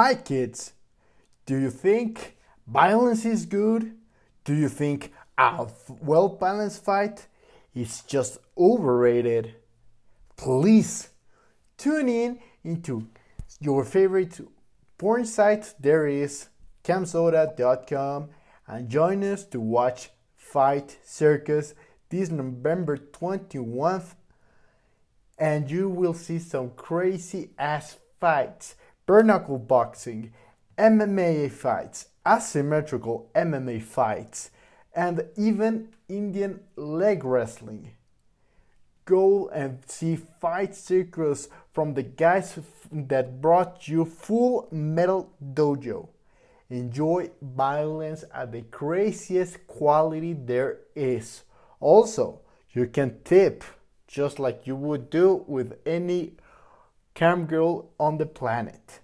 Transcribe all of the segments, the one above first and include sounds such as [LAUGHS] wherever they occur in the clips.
Hi, kids. Do you think violence is good? Do you think a well balanced fight is just overrated? Please tune in into your favorite porn site. There is camsoda.com and join us to watch Fight Circus this November 21st and you will see some crazy ass fights, bare knuckle boxing, MMA fights, asymmetrical MMA fights, and even Indian leg wrestling. Go and see Fight Circus from the guys that brought you Full Metal Dojo. Enjoy violence at the craziest quality there is. Also, you can tip just like you would do with any cam girl on the planet.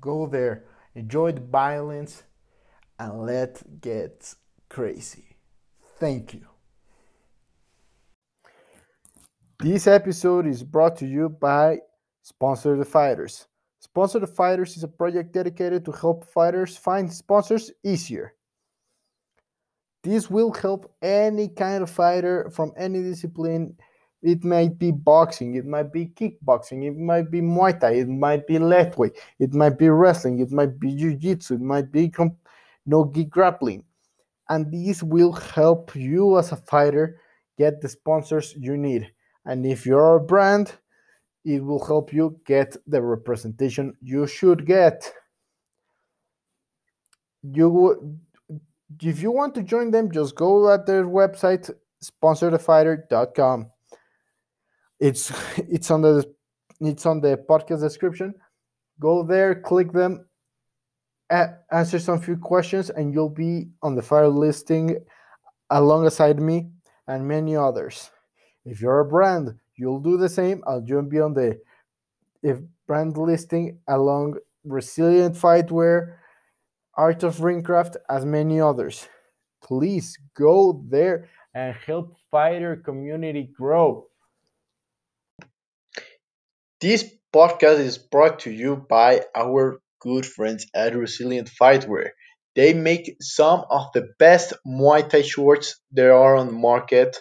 Go there, enjoy the violence, and let get crazy. Thank you. This episode is brought to you by Sponsor the Fighters. Sponsor the Fighters is a project dedicated to help fighters find sponsors easier. This will help any kind of fighter from any discipline. It might be boxing, it might be kickboxing, it might be Muay Thai, it might be lightweight, it might be wrestling, it might be jiu-jitsu, it might be no gi grappling. And this will help you as a fighter get the sponsors you need. And if you're a brand, it will help you get the representation you should get. You if you want to join them, just go at their website, sponsorthefighter.com. It's [LAUGHS] it's on the it's on the podcast description. Go there, click them, answer some few questions, and you'll be on the fire listing alongside me and many others. If you're a brand, you'll do the same. I'll join be on the if brand listing along resilient fightwear Art of Ringcraft, as many others. Please go there and help fighter community grow. This podcast is brought to you by our good friends at Resilient Fightwear. They make some of the best Muay Thai shorts there are on the market.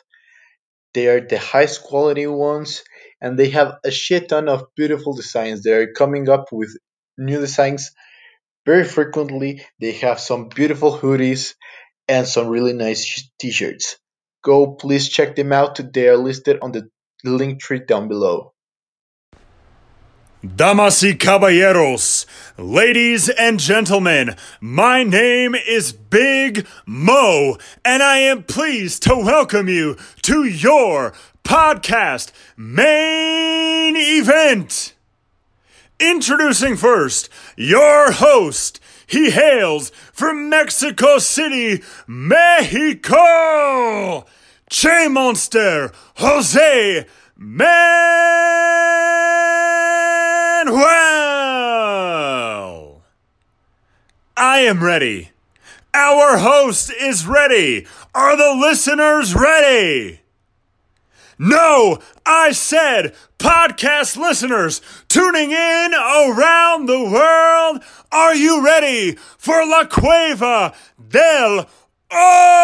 They are the highest quality ones and they have a shit ton of beautiful designs. They're coming up with new designs very frequently, they have some beautiful hoodies and some really nice t-shirts. Go please check them out. They are listed on the link tree down below. Damas y caballeros, ladies and gentlemen, my name is Big Mo, and I am pleased to welcome you to your podcast main event. Introducing first, your host. He hails from Mexico City, Mexico. Che Monster, Jose Manuel. I am ready. Our host is ready. Are the listeners ready? No, I said podcast listeners tuning in around the world. Are you ready for La Cueva del Oso?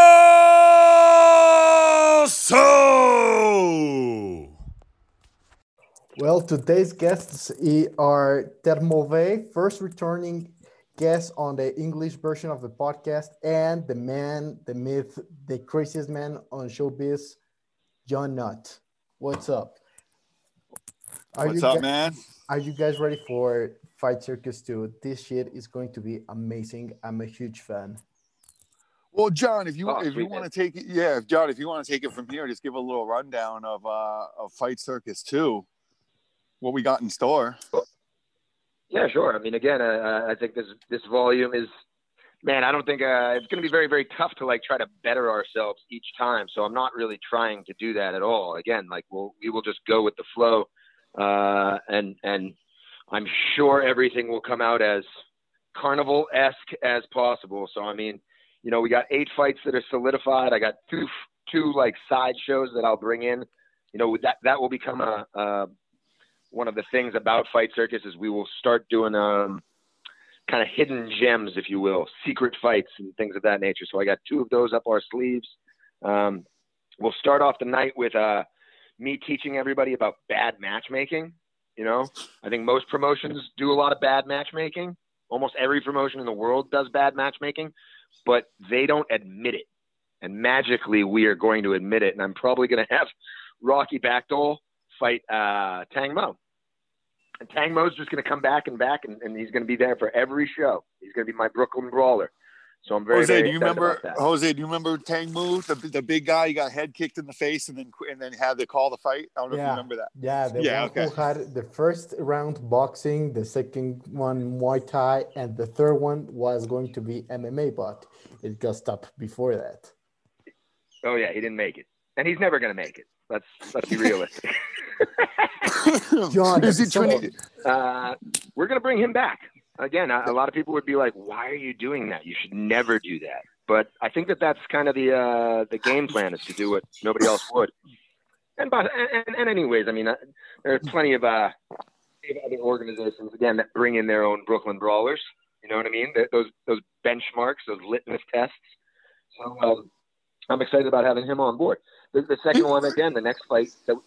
Well, today's guests are Termove, first returning guest on the English version of the podcast, and the man, the myth, the craziest man on showbiz, Jon Nutt. What's up? Are What's up, guys, man? Are you guys ready for Fight Circus 2? This shit is going to be amazing. I'm a huge fan. Well, Jon, if you oh, if you want to take it, yeah, Jon, if you want to take it from here, just give a little rundown of uh of Fight Circus 2, what we got in store. Yeah, sure. I mean, again, uh, I think this this volume is man, I don't think uh, it's going to be very, very tough to like try to better ourselves each time. So I'm not really trying to do that at all. Again, like we'll we will just go with the flow, uh, and and I'm sure everything will come out as carnival esque as possible. So I mean, you know, we got eight fights that are solidified. I got two two like side shows that I'll bring in. You know, that that will become a, a one of the things about Fight Circus is we will start doing um kind of hidden gems, if you will, secret fights and things of that nature. So I got two of those up our sleeves. Um, we'll start off the night with uh, me teaching everybody about bad matchmaking. You know, I think most promotions do a lot of bad matchmaking. Almost every promotion in the world does bad matchmaking, but they don't admit it. And magically, we are going to admit it. And I'm probably going to have Rocky Backdoll fight uh, Tang Mo. And Tang Mo's just going to come back and back, and, and he's going to be there for every show. He's going to be my Brooklyn Brawler. So I'm very, Jose, very do you remember about that. Jose? Do you remember Tang Mu, the, the big guy? He got head kicked in the face and then and then had to call the fight. I don't know if you Yeah. remember that. Yeah, the Yeah, one okay. who had the first round boxing, the second one Muay Thai, and the third one was going to be MMA, but it got stopped before that. Oh yeah, he didn't make it, and he's never going to make it. Let's let's be realistic. [LAUGHS] Jon, is he so- Trinity? uh, we're going to bring him back again. A, a lot of people would be like, "Why are you doing that? You should never do that." But I think that that's kind of the uh, the game plan is to do what nobody else would. And but and, and anyways, I mean, uh, there are plenty of uh, other organizations again that bring in their own Brooklyn Brawlers. You know what I mean? Th- Those those benchmarks, those litmus tests. So um, I'm excited about having him on board. The, the second one again, the next fight. That, what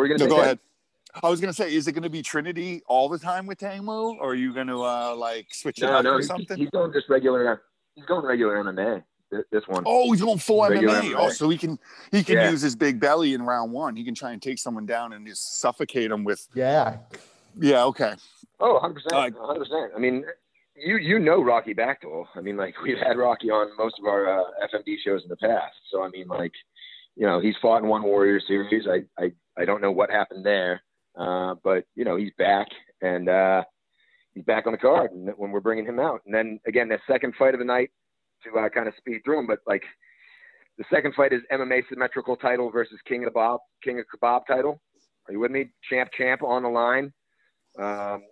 were you going to No, go ahead. I was gonna say, is it gonna be Trinity all the time with Tang Mu, or are you gonna uh, like switch it No, up no, or he's, something? he's going just regular. He's going regular MMA. th- This one. Oh, he's going full Regular MMA. MMA. Oh, so he can he can Yeah. use his big belly in round one. He can try and take someone down and just suffocate him with. Yeah, Yeah, okay. Oh, 100 percent, Uh, 100 percent. I mean, you you know Rocky Backdoll. I mean, like [LAUGHS] we've had Rocky on most of our uh, FMD shows in the past. So I mean, like, you know, he's fought in one Warrior Series. I I I don't know what happened there, uh, but you know, he's back and uh, he's back on the card and when we're bringing him out. And then again, the second fight of the night to uh, kind of speed through him, but like. The second fight is MMA symmetrical title versus King of the Bob King of Kebab title. Are you with me? Champ, champ on the line. Um,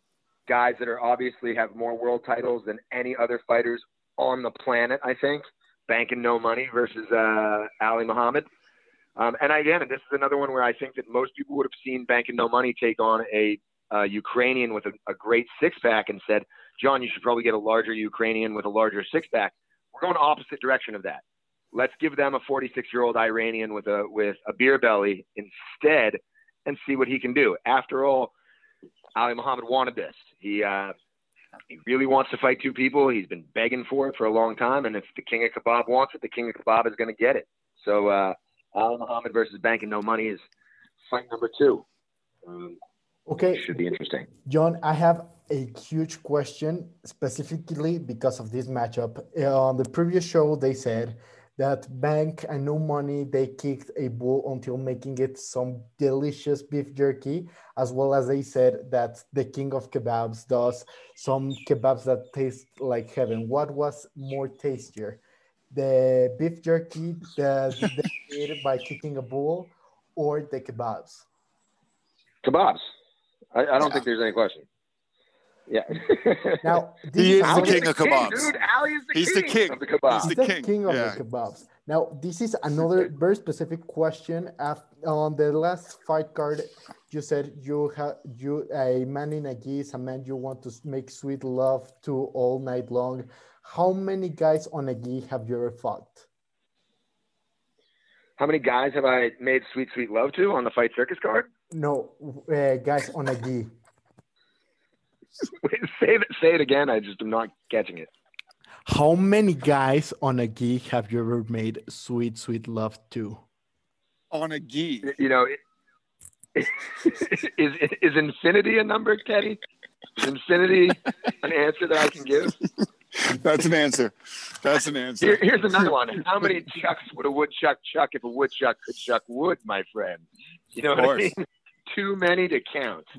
guys that are obviously have more world titles than any other fighters on the planet, I think. Banking no money versus uh, Ali Muhammad. Um, and again, this is another one where I think that most people would have seen Banking no money take on a Ukrainian with a, a great six pack and said, Jon, you should probably get a larger Ukrainian with a larger six pack. We're going opposite direction of that. Let's give them a 46 year old Iranian with a with a beer belly instead, and see what he can do. After all, Ali Muhammad wanted this. He uh, he really wants to fight two people. He's been begging for it for a long time, and if the King of Kebab wants it, the King of Kebab is going to get it. So uh, Ali Muhammad versus Bank and No Money is fight number two. Um, okay. should be interesting. Jon, I have a huge question specifically because of this matchup. Uh, On the previous show, they said that Bank and No Money they kicked a bull until making it some delicious beef jerky, as well as they said that the King of Kebabs does some kebabs that taste like heaven. What was more tastier, the beef jerky that they [LAUGHS] did by kicking a bull, or the kebabs? Kebabs. I, I don't Yeah. think there's any question. Yeah. [LAUGHS] Now, He is the king of kebabs. dude. Ali is the He's king, the king. of the kebabs. He's He's the the king, king, of yeah. the kebabs. Now, this is another [LAUGHS] very specific question. Af- on the last fight card, you said you have you a man in a gi is a man you want to make sweet love to all night long. How many guys on a gi have you ever fought? How many guys have I made sweet, sweet love to on the Fight Circus card? No, uh, guys on a gi. Wait, [LAUGHS] say it, say it again. I just am not catching it. How many guys on a gi have you ever made sweet, sweet love to? On a gi. You know, [LAUGHS] is is infinity a number, Teddy? Is infinity an answer that I can give? That's an answer. That's an answer. Here, here's another one. How many chucks would a woodchuck chuck if a woodchuck could chuck wood, my friend? You know Of what I mean? Too many to count. [LAUGHS]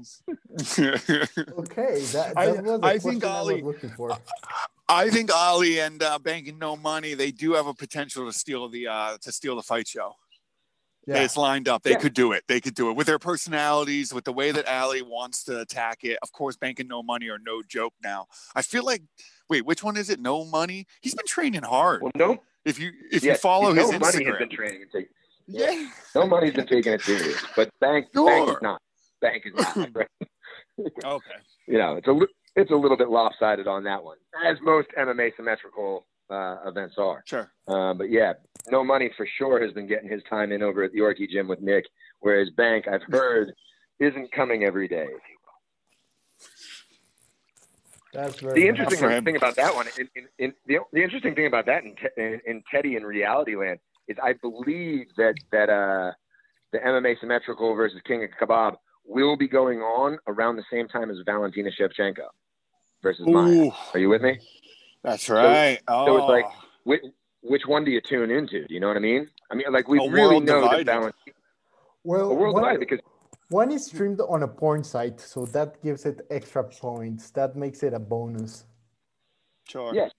Okay, that, that I- was I think question I was Ali- looking for. I think Ali and uh, Banking No Money they do have a potential to steal the uh, to steal the fight show. Yeah. It's lined up. They Yeah. could do it. They could do it with their personalities, with the way that Ali wants to attack it. Of course, Banking No Money are no joke now. I feel like wait, which one is it? No Money. He's been training hard. Well, no, If you if yeah, you follow his no his money has been training and taking. Yeah. No money's been taking it serious, but bank, bank is not. Bank is not. [LAUGHS] my. Okay. you know, it's a it's a little bit lopsided on that one, as most MMA symmetrical uh, events are. Sure. Uh, but yeah, no money for sure has been getting his time in over at the Yorkie gym with Nick, whereas Bank, I've heard, isn't coming every day. That's very The interesting thing about that one, in, in, in, the, the interesting thing about that in, te- in, in Teddy in Reality Land is I believe that that uh, the MMA symmetrical versus King of Kebab will be going on around the same time as Valentina Shevchenko versus Maia. Are you with me? that's right. so it's like- Oh. Which, which one do you tune into? Do you know what I mean? I mean, like we A really world know divided. that Valentina, Well, a world divided because one is streamed on a porn site, so that gives it extra points. That makes it a bonus. sure. Yes,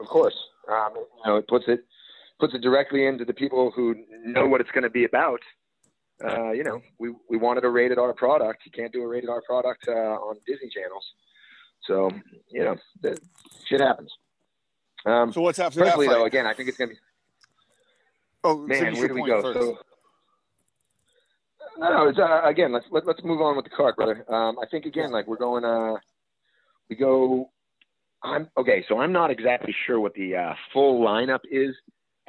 of course, um, you know, it puts it puts it directly into the people who know what it's going to be about. Uh, you know, we we wanted a rated R product. You can't do a rated R product uh, on Disney channels. So you know, the, shit happens. Um, So what's after that fight? though, again, I think it's going to be oh, man. Where do we go? first. So, no, no. It's, uh, again, let's let, let's move on with the card, brother. Um, I think again, like we're going. Uh, we go. I'm okay. So I'm not exactly sure what the uh, full lineup is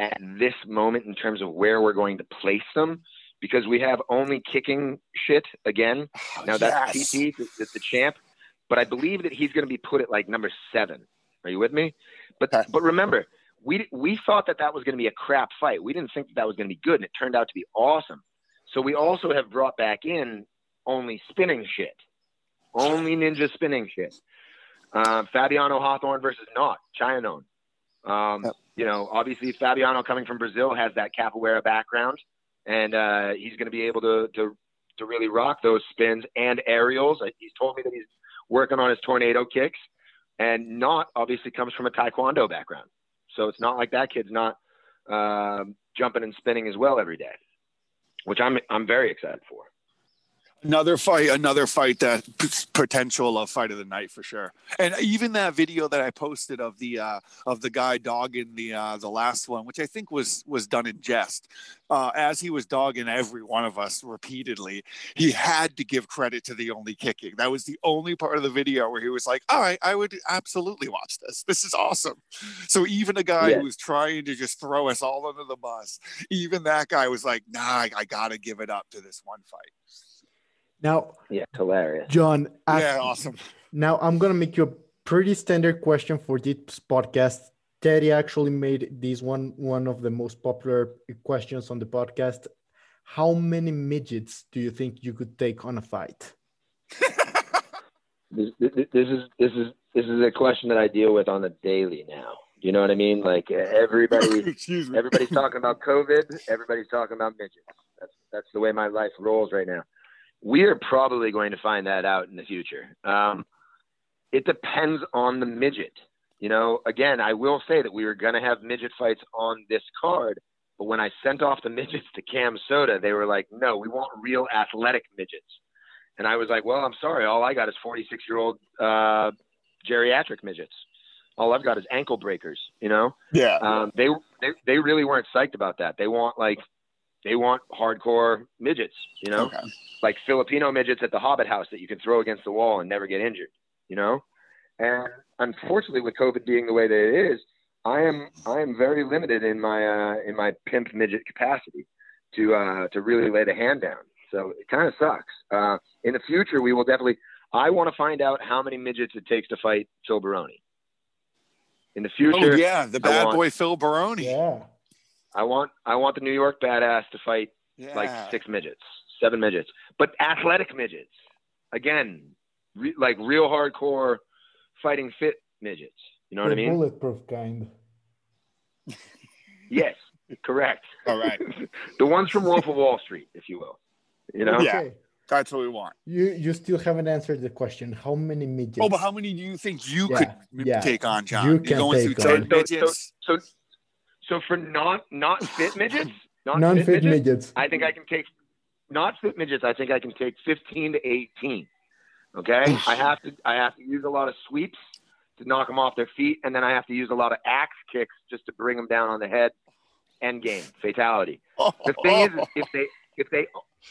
at this moment in terms of where we're going to place them because we have only kicking shit again. Now that's Yes. TT, the, champ, but I believe that he's going to be put at like number seven. Are you with me? But but remember, we we thought that that was going to be a crap fight. We didn't think that that was going to be good, and it turned out to be awesome. So we also have brought back in only spinning shit, only ninja spinning shit. Uh, Fabiano Hawthorne versus not Chianone. Um, Yep. You know, obviously Fabiano coming from Brazil has that capoeira background, and uh, he's going to be able to, to to really rock those spins and aerials. Uh, He's told me that he's working on his tornado kicks, and not obviously comes from a taekwondo background. So it's not like that kid's not um, jumping and spinning as well every day, which I'm I'm very excited for. Another fight, another fight that potential of fight of the night for sure. And even that video that I posted of the uh, of the guy dogging the uh, the last one, which I think was was done in jest, uh, as he was dogging every one of us repeatedly, he had to give credit to the only kicking. That was the only part of the video where he was like, "All right, I would absolutely watch this. This is awesome." So even a guy Yeah. who was trying to just throw us all under the bus, even that guy was like, "Nah, I, I gotta give it up to this one fight." Now, Yeah, it's hilarious. Jon, Yeah, awesome. Now I'm gonna make you a pretty standard question for this podcast. Teddy actually made this one one of the most popular questions on the podcast. How many midgets do you think you could take on a fight? [LAUGHS] This, this this is this is this is a question that I deal with on a daily now. You know what I mean? Like everybody [LAUGHS] me. Everybody's talking about COVID. Everybody's talking about midgets. That's that's the way my life rolls right now. We are probably going to find that out in the future. Um, it depends on the midget. You know, again, I will say that we were going to have midget fights on this card, but when I sent off the midgets to Cam Soda, they were like, "No, we want real athletic midgets." And I was like, "Well, I'm sorry. All I got is 46 year old uh, geriatric midgets. All I've got is ankle breakers." You know Yeah. um, they, they they really weren't psyched about that. They want like they want hardcore midgets, you know, Okay. like Filipino midgets at the Hobbit house that you can throw against the wall and never get injured, you know. And unfortunately, with COVID being the way that it is, I am I am very limited in my uh, in my pimp midget capacity to uh, to really lay the hand down. So it kind of sucks. Uh, in the future, we will definitely. I want to find out how many midgets it takes to fight Phil Baroni. In the future, Oh yeah, the bad want- boy Phil Baroni. Yeah. I want I want the New York badass to fight Yeah. like six midgets, seven midgets, but athletic midgets. Again, re- like real hardcore fighting fit midgets. You know what I The mean? Bulletproof kind. [LAUGHS] Yes, correct. All right. [LAUGHS] the ones from Wolf of Wall Street, if you will. You know? Yeah. Okay. That's what we want. You you still haven't answered the question. How many midgets? Oh, but how many do you think you Yeah, could yeah. take on, Jon? You You're can going take through on. ten So- so- midgets. So, so for not not fit midgets, [LAUGHS] not Non-fit fit midgets, midgets. I think I can take not fit midgets. I think I can take 15 to 18. Okay, I have to I have to use a lot of sweeps to knock them off their feet, and then I have to use a lot of axe kicks just to bring them down on the head. End game, fatality. [LAUGHS] The thing is, is if they if they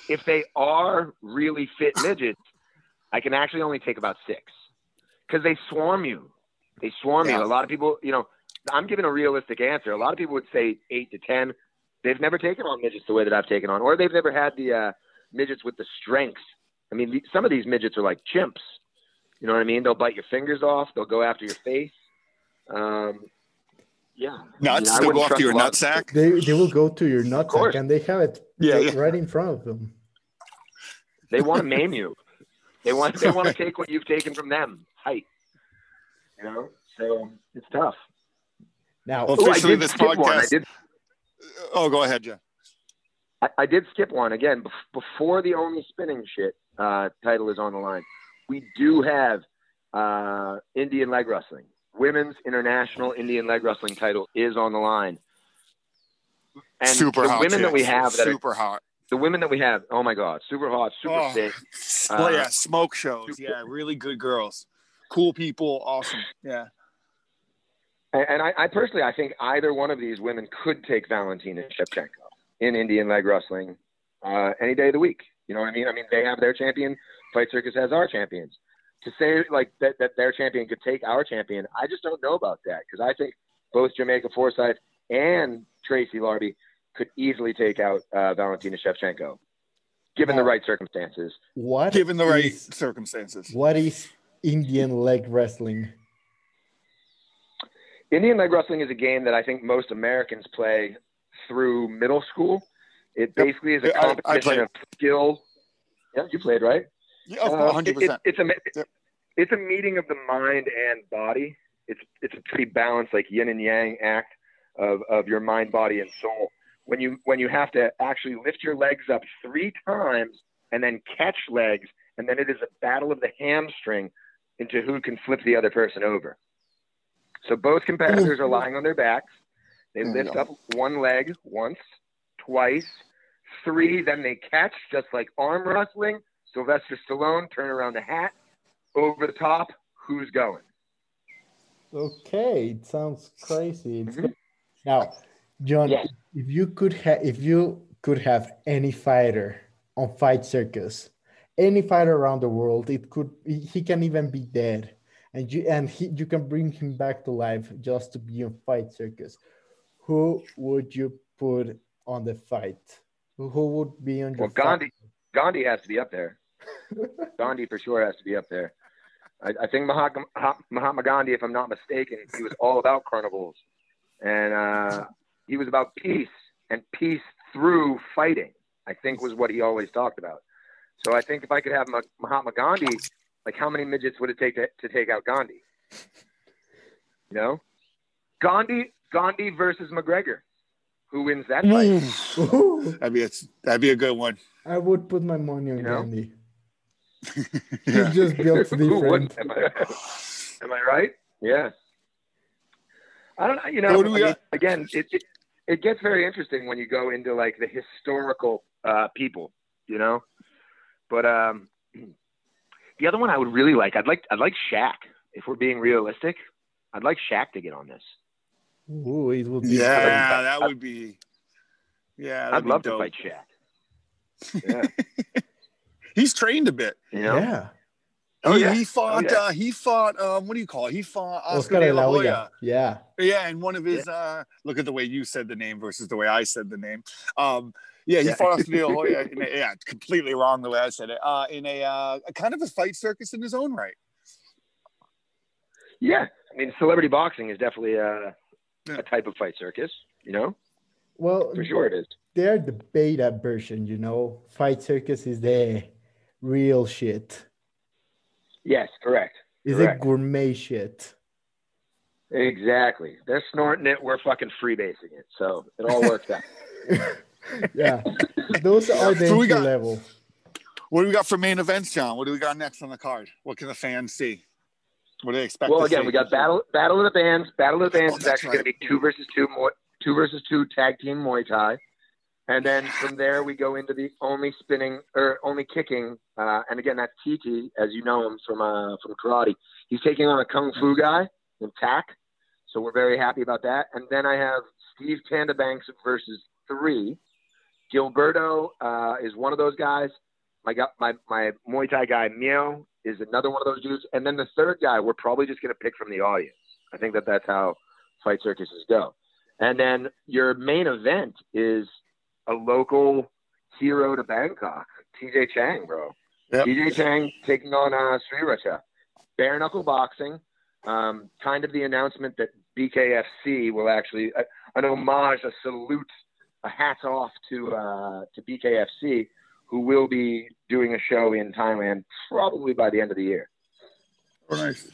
if they are really fit midgets, I can actually only take about six. because they swarm you. They swarm Yeah. you. A lot of people, you know, I'm giving a realistic answer. A lot of people would say eight to ten. They've never taken on midgets the way that I've taken on, or they've never had the uh, midgets with the strength. I mean, some of these midgets are like chimps. You know what I mean? They'll bite your fingers off. They'll go after your face. Um, yeah. Nuts. I mean, I They'll go wouldn't after your a lot- nutsack. They they will go to your nutsack course. and they have it Yeah, right- yeah. right in front of them. They want to maim you. [LAUGHS] They want they want to take what you've taken from them. Height. You know, so it's tough. Now, Well, Ooh, Officially, did this skip one. I podcast- Oh, go ahead, Jeff. I, I did skip one again bef- before the only spinning shit uh, title is on the line. We do have uh, Indian leg wrestling. Women's international Indian leg wrestling title is on the line. And super the hot. women that we have that are, super hot. the women that we have, oh my god, super hot, super Oh. sick. Oh, [LAUGHS] Uh, yeah, smoke shows. Yeah, really good girls. Cool people. Awesome. Yeah. And, and I, I personally, I think either one of these women could take Valentina Shevchenko in Indian leg wrestling uh, any day of the week. You know what I mean? I mean, they have their champion. Fight Circus has our champions. To say like that, that their champion could take our champion, I just don't know about that because I think both Jamaica Forsyth and Tracy Larby could easily take out uh, Valentina Shevchenko, given the right circumstances. what Given the right is- circumstances. what is Indian leg wrestling? Indian leg wrestling is a game that I think most Americans play through middle school. It basically is a Yeah, I- I competition of skill. Yeah, you played, right? Yeah, Uh, 100%. it- it's a Yep. it's a meeting of the mind and body. It's it's a pretty balanced, like yin and yang act of of your mind, body, and soul. When you when you have to actually lift your legs up three times and then catch legs, and then it is a battle of the hamstring into who can flip the other person over. So both competitors are lying on their backs. They Mm, lift up one leg once, twice, three, then they catch, just like arm wrestling. Sylvester Stallone, turn around the hat, over the top, who's going? Okay, it sounds crazy. It's Mhm. Now, Jon, Yes. if you could have if you could have any fighter on Fight Circus, any fighter around the world, it could he can even be dead, and you and he, you can bring him back to life just to be on Fight Circus. Who would you put on the fight? Who would be on your Well, Gandhi, Gandhi has to be up there. [LAUGHS] Gandhi for sure has to be up there. I, I think Mahatma, Mahatma Gandhi, if I'm not mistaken, he was all about carnivals, and uh, he was about peace and peace through fighting. I think was what he always talked about. So I think if I could have Mahatma Gandhi, like how many midgets would it take to, to take out Gandhi? You know, Gandhi, Gandhi versus McGregor. Who wins that fight? [LAUGHS] that'd be a, that'd be a good one. I would put my money on You know? Gandhi. [LAUGHS] Yeah. He just built Who different. Am I, am I right? Yeah. I don't know. You know, do we I mean, again, it, it it gets very interesting when you go into like the historical uh, people, you know. But um, the other one I would really like, I'd like, I'd like Shaq. If we're being realistic, I'd like Shaq to get on this. Ooh, it would be Yeah, that would be. Yeah, that'd I'd be love dope. to fight Shaq. Yeah, [LAUGHS] He's trained a bit. you know. Yeah. Oh, yeah. he fought. Oh, yeah. uh, he fought. Um, what do you call it? He fought Oscar, Oscar de de la la Hoya. Hoya. Yeah. Yeah, and one of his. Uh, look at the way you said the name versus the way I said the name. Um, yeah, he Yeah. fought Oscar de la Hoya. [LAUGHS] In a, yeah, completely wrong the way I said it. Uh, in a, uh, a kind of a fight circus in his own right. Yeah, I mean, celebrity boxing is definitely a, Yeah. a type of fight circus. You know, Well, for sure it is. they're the beta version, you know. Fight Circus is the real shit. Yes, correct. Is Correct. it gourmet shit? Exactly. They're snorting it. We're fucking freebasing it. So it all works out. [LAUGHS] yeah. Those are the So we entry got- level. What do we got for main events, Jon? What do we got next on the card? What can the fans see? What do they expect? well, to again, see? we got battle battle of the bands. Battle of the bands Oh, is that's actually going to be two versus two, Muay- two versus two tag team Muay Thai, and then from there we go into the only spinning or only kicking. Uh, and again, that's TT, as you know him from uh, from karate. He's taking on a kung fu guy in TAC, so we're very happy about that. And then I have Steve Tandabanks versus three. Gilberto uh, is one of those guys. My my my Muay Thai guy Mio is another one of those dudes, and then the third guy we're probably just going to pick from the audience. I think that that's how fight circuses go. And then your main event is a local hero to Bangkok, TJ Chang, bro. Yep. TJ Chang taking on uh, Sriracha. Bare knuckle boxing. Um, kind of the announcement that BKFC will actually uh, an homage, a salute, a hats off to uh, to BKFC, who will be doing a show in Thailand probably by the end of the year. Nice.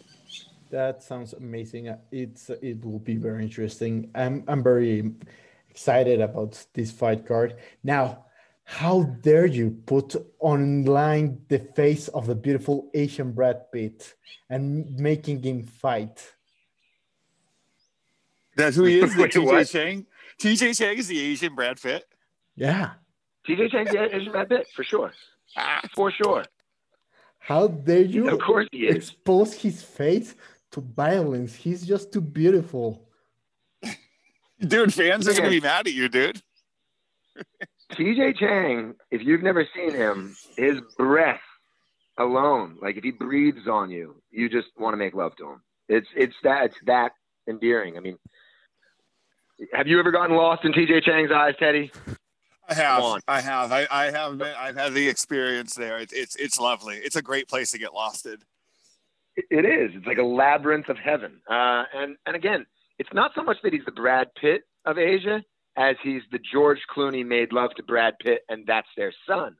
That sounds amazing. Uh, It's it will be very interesting. I'm I'm very excited about this fight card. Now, how dare you put online the face of the beautiful Asian Brad Pitt and making him fight? That's who he is. The [LAUGHS] Wait, TJ what? Chang. TJ Chang is the Asian Brad Pitt. Yeah. TJ Chang's the Asian Brad Pitt for sure, Ah, for sure. How dare you Of course he is. expose his face to violence? He's just too beautiful. Dude, fans are gonna be mad at you, dude. TJ Chang, if you've never seen him, his breath alone, like if he breathes on you, you just want to make love to him. It's it's that it's that endearing. I mean, have you ever gotten lost in TJ Chang's eyes, Teddy? I have. I have, I, I have, been, I've had the experience there. It's, it's, it's lovely. It's a great place to get lost in. It- It is. It's like a labyrinth of heaven. Uh, and and again, it's not so much that he's the Brad Pitt of Asia as he's the George Clooney made love to Brad Pitt, and that's their son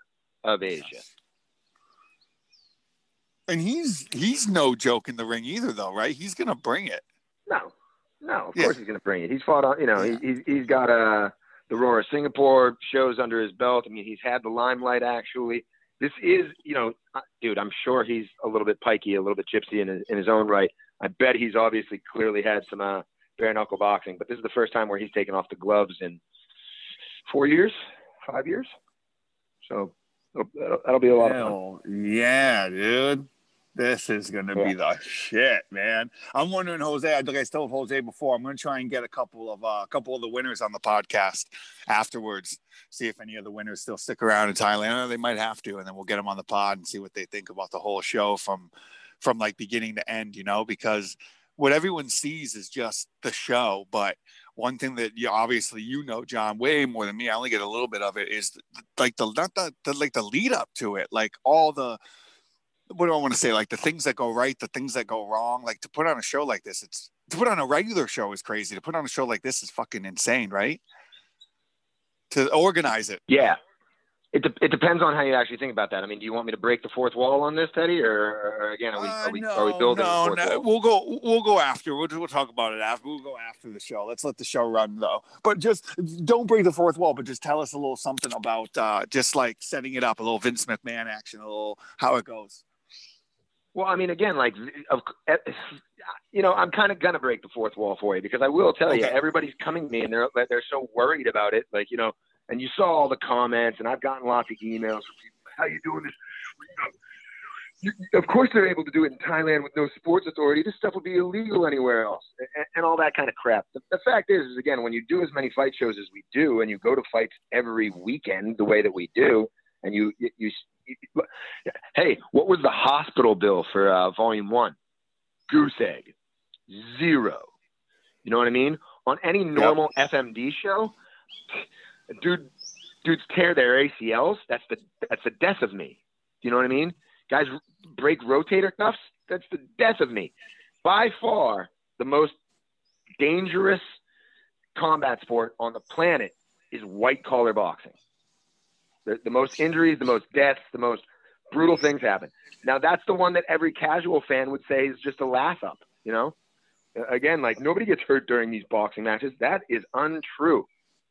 of Asia. And he's, he's no joke in the ring either, though, right? He's gonna bring it. No, no, of Yeah. course he's going to bring it. He's fought on, you know, Yeah. he, he's he's got uh, the Roar of Singapore shows under his belt. I mean, he's had the limelight actually. This is, you know, dude, I'm sure he's a little bit pikey, a little bit gypsy in his, in his own right. I bet he's obviously clearly had some uh, bare knuckle boxing, but this is the first time where he's taken off the gloves in four years, five years. So that'll, that'll be a lot of fun. Yeah, dude. This is gonna be the shit, man. I'm wondering, Jose. I think I told Jose before. I'm gonna try and get a couple of uh, a couple of the winners on the podcast afterwards. See if any of the winners still stick around in Thailand. They might have to, and then we'll get them on the pod and see what they think about the whole show from from like beginning to end. You know, because what everyone sees is just the show, but one thing that you obviously you know, Jon, way more than me. I only get a little bit of it. Is like the not the, the like the lead up to it, like all the what do I want to say? Like the things that go right, the things that go wrong. Like to put on a show like this, it's to put on a regular show is crazy. To put on a show like this is fucking insane, right? To organize it. Yeah. It, de- it depends on how you actually think about that. I mean, do you want me to break the fourth wall on this, Teddy, or, or again, are we, Uh, are we, no, are we building no, no. wall? We'll go. We'll go after. We'll, we'll talk about it after. We'll go after the show. Let's let the show run though. But just don't break the fourth wall. But just tell us a little something about uh, just like setting it up, a little Vince McMahon action, a little how it goes. Well, I mean, again, like, of, eh, you know, I'm kind of gonna break the fourth wall for you because I will tell you, everybody's coming to me and they're they're so worried about it, like you know, and you saw all the comments, and I've gotten lots of emails from people. How you doing this? You, of course, they're able to do it in Thailand with no sports authority. This stuff would be illegal anywhere else, and, and all that kind of crap. The, the fact is, is again, when you do as many fight shows as we do, and you go to fights every weekend the way that we do, and you you, you, you hey, what was the hospital bill for uh, Volume One? Goose egg, zero. You know what I mean? On any normal FMD show, dude, dudes tear their ACLs. That's the that's the death of me. Do you know what I mean? Guys break rotator cuffs. That's the death of me. By far, the most dangerous combat sport on the planet is white collar boxing. The, the most injuries, the most deaths, the most brutal things happen. Now that's the one that every casual fan would say is just a laugh up. You know, again, like nobody gets hurt during these boxing matches. That is untrue.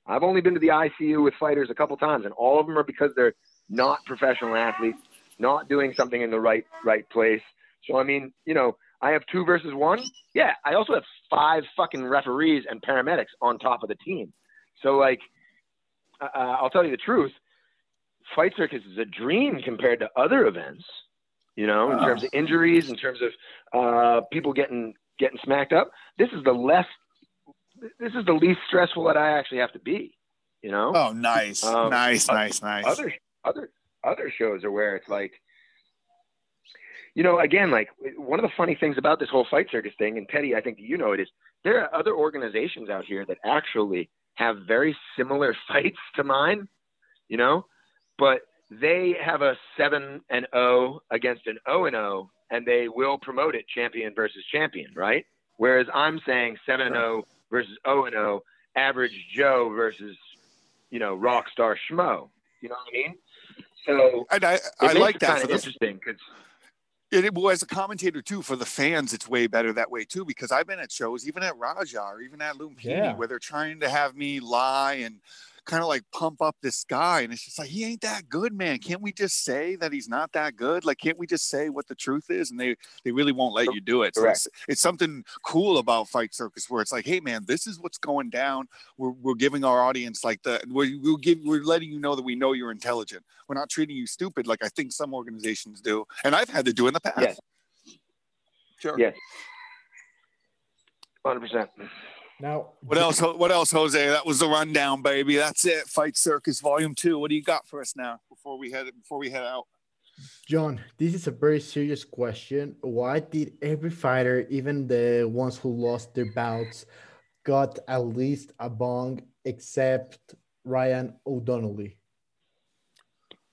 I've only been to the ICU with fighters a couple times, and all of them are because they're not professional athletes, not doing something in the right right place. So I mean, you know, I have two versus one. Yeah, I also have five fucking referees and paramedics on top of the team. So like, uh, I'll tell you the truth. Fight Circus is a dream compared to other events. You know, in terms of injuries, in terms of uh, people getting getting smacked up. This is the less. This is the least stressful that I actually have to be. You know Oh, nice, Um, nice, uh, nice, nice. other other other shows are where it's like you know, again, like one of the funny things about this whole fight circus thing, and Teddy, I think you know it is there are other organizations out here that actually have very similar [LAUGHS] fights to mine, you know, but they have a seven and O against an O and O, and they will promote it champion versus champion, right? Whereas I'm saying seven and O versus O and O, average Joe versus, you know, rock star schmo. You know what I mean? So And I, I makes like it that kind for of the interesting because it, well, as a commentator too, for the fans, it's way better that way too. Because I've been at shows, even at Raja or even at Lumpini, Yeah. where they're trying to have me lie and kind of like pump up this guy, and it's just like he ain't that good, man. Can't we just say that he's not that good? Like, can't we just say what the truth is? And they they really won't let you do it. So it's, it's something cool about Fight Circus where it's like, hey, man, this is what's going down. We're, we're giving our audience like the we're we'll give we're letting you know that we know you're intelligent. We're not treating you stupid like I think some organizations do, and I've had to do in the past. Yes. Sure. yes, hundred percent. Now, What else? What else, Jose? That was the rundown, baby. That's it. Fight Circus Volume Two. What do you got for us now before we head before we head out? Jon, this is a very serious question. Why did every fighter, even the ones who lost their bouts, got at least a bong except Ryan O'Donnelly?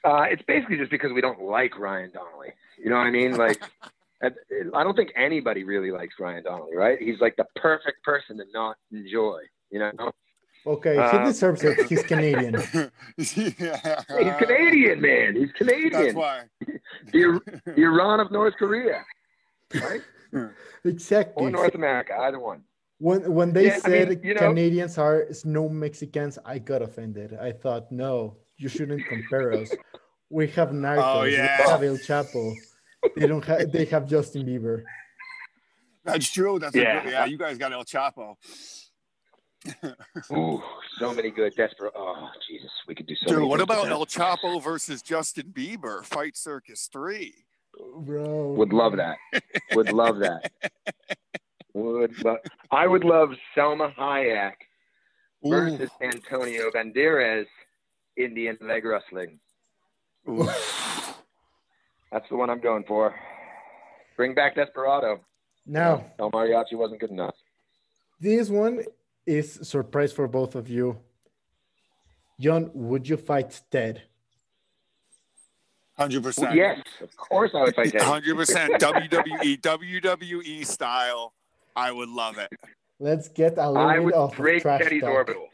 Uh, it's basically just because we don't like Ryan Donnelly. You know what I mean? Like, [LAUGHS] I I don't think anybody really likes Ryan Donnelly, right? He's like the perfect person to not enjoy. You know, Okay, Uh, he deserves it. He's Canadian. [LAUGHS] yeah. he's Canadian, man. He's Canadian. That's Canadian. why. The, the Iran of North Korea, right? [LAUGHS] Exactly. Or North America, either one. When when they Yeah, I mean, said you know- Canadians are no Mexicans, I got offended. I thought, no, you shouldn't compare us. We have Narcos. Oh, yeah. We have El Chapo. They don't have. They have Justin Bieber. That's true. That's Yeah. yeah. yeah. You guys got El Chapo, [LAUGHS] Ooh, so many good desperate. Oh, Jesus, we could do so. dude. many What about. El Chapo versus Justin Bieber? Fight Circus Three. Bro. Would love that. Would love that. [LAUGHS] Would lo- I would love Salma Hayek Ooh. versus Antonio Banderas, Indian leg wrestling. Ooh. That's the one I'm going for. Bring back Desperado. No. El Mariachi wasn't good enough. this one is surprise for both of you. Jon, would you fight Ted? Hundred percent. Yes, of course I would fight Teddy. Hundred percent. [LAUGHS] WWE WWE style. I would love it. Let's get a little I bit would of break trash Teddy's talk. orbital.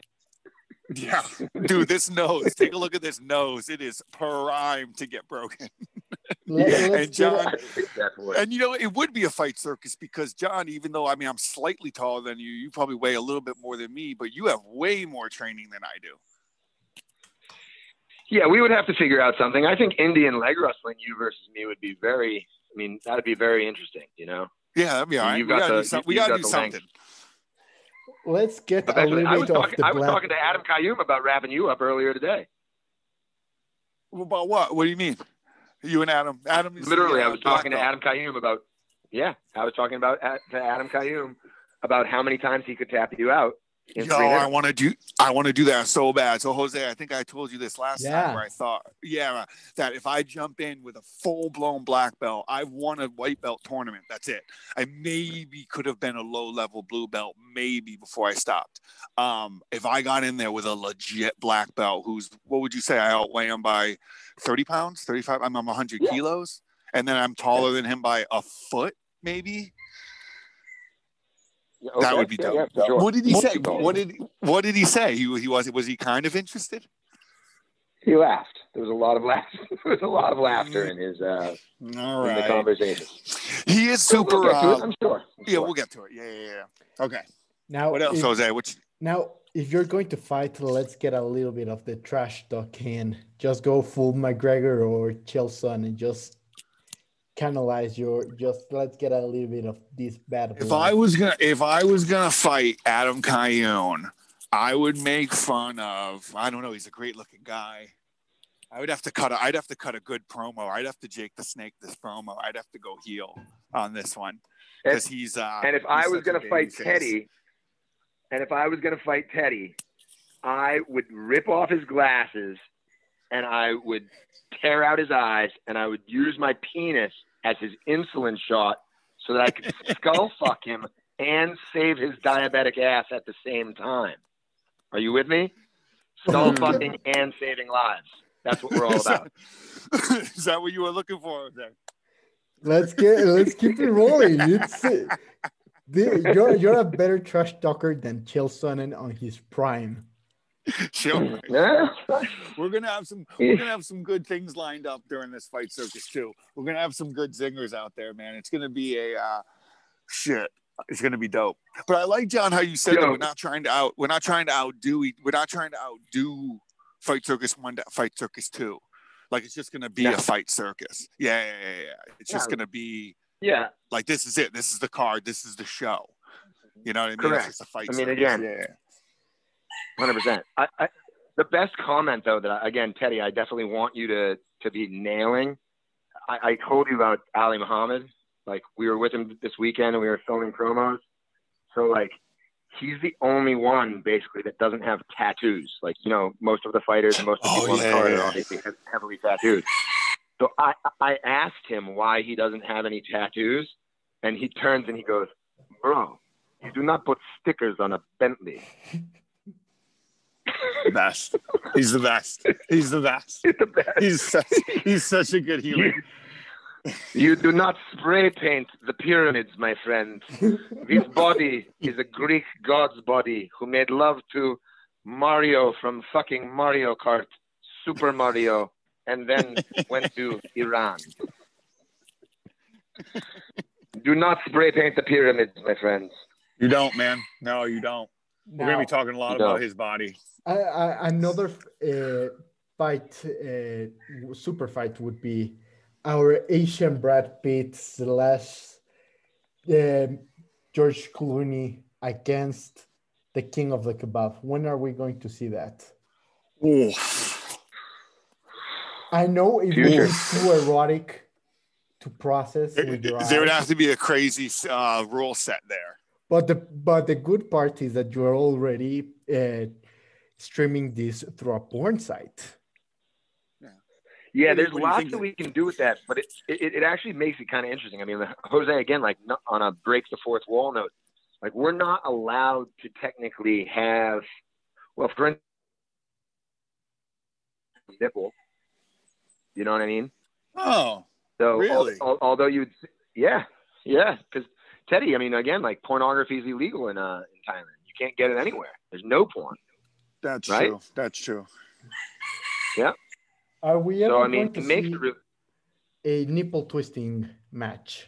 Yeah, [LAUGHS] dude, this nose. Take a look at this nose. It is prime to get broken. [LAUGHS] Let, And Jon- I think that would. And you know, it would be a fight circus because Jon, even though I mean I'm slightly taller than you, you probably weigh a little bit more than me, but you have way more training than I do. Yeah, we would have to figure out something. I think Indian leg wrestling, you versus me, would be very. I mean, that'd be very interesting. You know. Yeah, that'd be all right. You've We got gotta the- do, some, we gotta got do the length. Something. let's get a Eventually, little I was bit of talking. the I was black. talking to Adam Kayoom about wrapping you up earlier today. About what? What do you mean? You and Adam? Adam Literally, uh, I was talking to belt. Adam Kayoom about. Yeah, I was talking about to Adam Kayoom about how many times he could tap you out in Yo, I want to do. I want to do that so bad. So Jose, I think I told you this last Yeah. time where I thought, yeah, that if I jump in with a full blown black belt, I've won a white belt tournament. That's it. I maybe could have been a low level blue belt, maybe before I stopped. Um, if I got in there with a legit black belt, who's what would you say? I outweigh him by thirty pounds, thirty five. I'm, I'm hundred Yeah. kilos, and then I'm taller than him by a foot, maybe. Yeah, That would be dope. yeah, for sure. What did he say? What did what did he say? He, he was was he kind of interested? He laughed. There was a lot of laughter. [LAUGHS] there was a lot of laughter in his uh, All in the conversation. He is super. We'll get to it, uh, I'm sure. I'm yeah, sure. we'll get to it. Yeah, yeah, yeah. Okay. Now, What else, if, Jose? Which now, if you're going to fight, let's get a little bit of the trash talk in. Just go full McGregor or Chael Sonnen and just canalize your. Just let's get a little bit of this bad. if blood. I was gonna if I was gonna fight Adam Kayoom, I would make fun of. I don't know. He's a great looking guy. I would have to cut. A, I'd have to cut a good promo. I'd have to Jake the Snake this promo. I'd have to go heel on this one because he's. Uh, And if I was going to fight babyface. Teddy, and if I was going to fight Teddy, I would rip off his glasses and I would tear out his eyes and I would use my penis as his insulin shot so that I could [LAUGHS] skull fuck him and save his diabetic ass at the same time. Are you with me? Skull [LAUGHS] fucking and saving lives. That's what we're all about. [LAUGHS] Is that what you were looking for there? Let's get let's keep it rolling. It's the, you're you're a better trash talker than Chael Sonnen on his prime. [LAUGHS] Sure. Yeah. We're gonna have some we're gonna have some good things lined up during this fight circus too. We're gonna have some good zingers out there, man. It's gonna be a uh, shit. It's gonna be dope. But I like Jon how you said that we're not trying to out we're not trying to outdo e- we're not trying to outdo Fight Circus one to Fight Circus two. Like it's just gonna be No. a fight circus. Yeah, yeah, yeah, yeah. It's just gonna be Yeah. like this is it. This is the card. This is the show. You know what I mean? Correct. It's just a fight. I mean, circus. again, yeah. Hundred percent. The best comment though that I, again, Teddy, I definitely want you to to be nailing. I, I told you about Ali Muhammad. Like we were with him this weekend and we were filming promos. So like he's the only one basically that doesn't have tattoos. Like you know, most of the fighters and most of the Oh, people on yeah, the card yeah. are obviously heavily tattooed. So I I asked him why he doesn't have any tattoos, and he turns and he goes, "Bro, you do not put stickers on a Bentley." The best. He's the best. He's the best. It's the best. He's such, he's such a good human. You do not spray paint the pyramids, my friend. This body is a Greek god's body who made love to Mario from fucking Mario Kart, Super Mario, and then went to Iran. Do not spray paint the pyramids, my friends. You don't, man. No, you don't. We're gonna be talking a lot No. about his body. I, I, another uh, fight, uh, super fight would be our Asian Brad Pitt slash um George Clooney against the King of the Kebab. When are we going to see that? Ooh. I know it Future. would be too erotic to process your There would have to be a crazy uh, rule set there. but the but the good part is that you're already uh, streaming this through a porn site. Yeah, What do you- there's what do you lots that that- we can do with that, but it it, it actually makes it kind of interesting. I mean, Jose, again, like on a break the fourth wall note, like we're not allowed to technically have, well, for instance, nipple. You know what I mean? Oh, So, Really? al- although you'd, yeah, yeah, because Teddy, I mean, again, like pornography is illegal in uh in Thailand. You can't get it anywhere. There's no porn. That's Right? true. That's true. Yeah. Are we ever So I mean, going to makes see it a nipple twisting match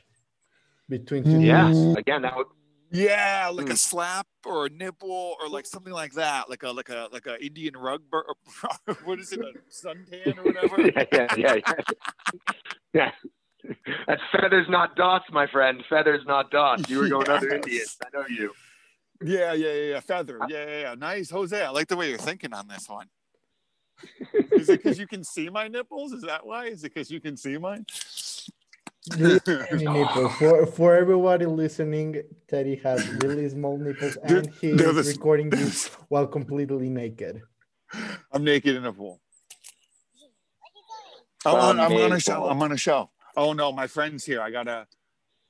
between two Yeah, dudes? again, that would Yeah, like a Mm. slap or a nipple or like something like that, like a like a like a Indian rug. Bur- [LAUGHS] what is it, a suntan or whatever? [LAUGHS] yeah, yeah, yeah, yeah. yeah. That's feathers, not dots, my friend. Feathers, not dots. You were going [LAUGHS] other Yes. Indians. I know you. Yeah, yeah, yeah, yeah. Feather. Yeah, yeah, yeah. Nice, Jose. I like the way you're thinking on this one. [LAUGHS] Is it because you can see my nipples? Is that why? Is it because you can see mine? Tiny nipples. [LAUGHS] For for everybody listening, Teddy has really small nipples and he they're is the- recording this while completely naked. I'm naked in a pool. Oh, I'm From on, I'm on a show. I'm on a show. Oh no, my friend's here. I gotta.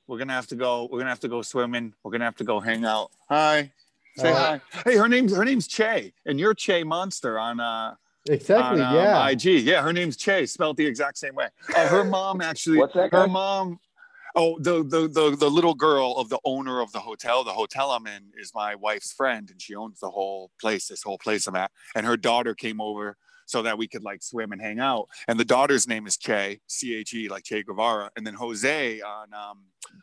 We're gonna have to go. We're gonna have to go swimming. We're gonna have to go hang out. Hi. Say Uh, hi. Hey, her name's her name's Che, and you're Che Monster on uh Exactly, on um, yeah. IG. Yeah, her name's Che, spelled the exact same way. Uh, her [LAUGHS] mom actually. What's that Her guy? mom. Oh, the, the the the little girl of the owner of the hotel. The hotel I'm in is my wife's friend, and she owns the whole place. This whole place I'm at. And her daughter came over so that we could like swim and hang out. And the daughter's name is Che, C H E, like Che Guevara. And then Jose on um,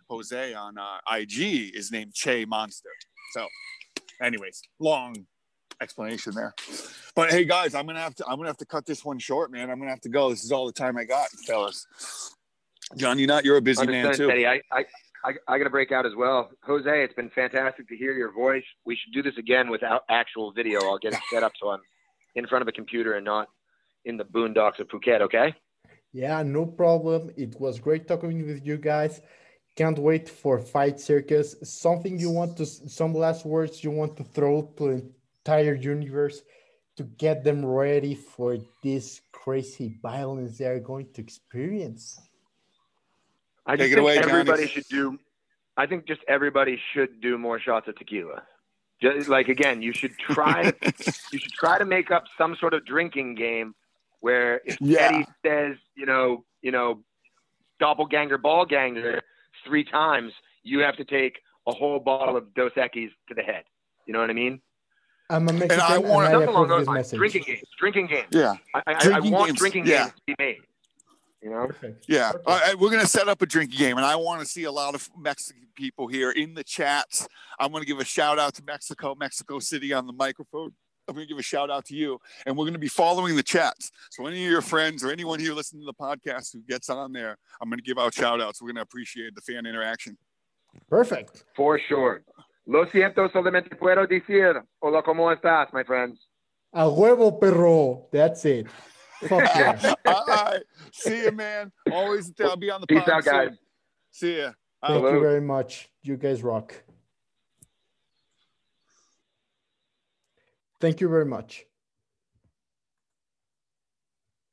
Jose on uh, IG is named Che Monster. So, anyways, long explanation there. But hey, guys, I'm gonna have to I'm gonna have to cut this one short, man. I'm gonna have to go. This is all the time I got, fellas. Jon, you're not you're a busy man too. Teddy. I, I, I, I got to break out as well. Jose, it's been fantastic to hear your voice. We should do this again without actual video. I'll get it set up so I'm in front of a computer and not in the boondocks of Phuket. Okay. Yeah, no problem. It was great talking with you guys. Can't wait for Fight Circus. Something you want to, some last words you want to throw to the entire universe to get them ready for this crazy violence they are going to experience. I just Take it think away, Johnny. should do. I think just everybody should do more shots of tequila. Just like again, you should try. [LAUGHS] you should try to make up some sort of drinking game where if Yeah. Eddie says, you know, you know, doppelganger, ballganger three times, you have to take a whole bottle of Dos Equis to the head. You know what I mean? I'm a Mexican I and want- I, Something along those this lines. Drinking games. Drinking games. Yeah, I, I, I Drinking want games, drinking yeah. games to be made. You know? Perfect. yeah. Perfect. All right, we're gonna set up a drinking game, and I want to see a lot of Mexican people here in the chats. I'm gonna give a shout out to Mexico, Mexico City on the microphone. I'm gonna give a shout out to you, and we're gonna be following the chats. So any of your friends or anyone here listening to the podcast who gets on there, I'm gonna give out shout outs. We're gonna appreciate the fan interaction. Perfect. For sure. Lo siento, solamente puedo decir, hola, ¿cómo estás, my friends? A huevo, perro. That's it. Fuck [LAUGHS] yeah. All right, see you, man. Always I'll be on the Peace out, guys. soon. See ya. Thank Hello. you very much. You guys rock. Thank you very much.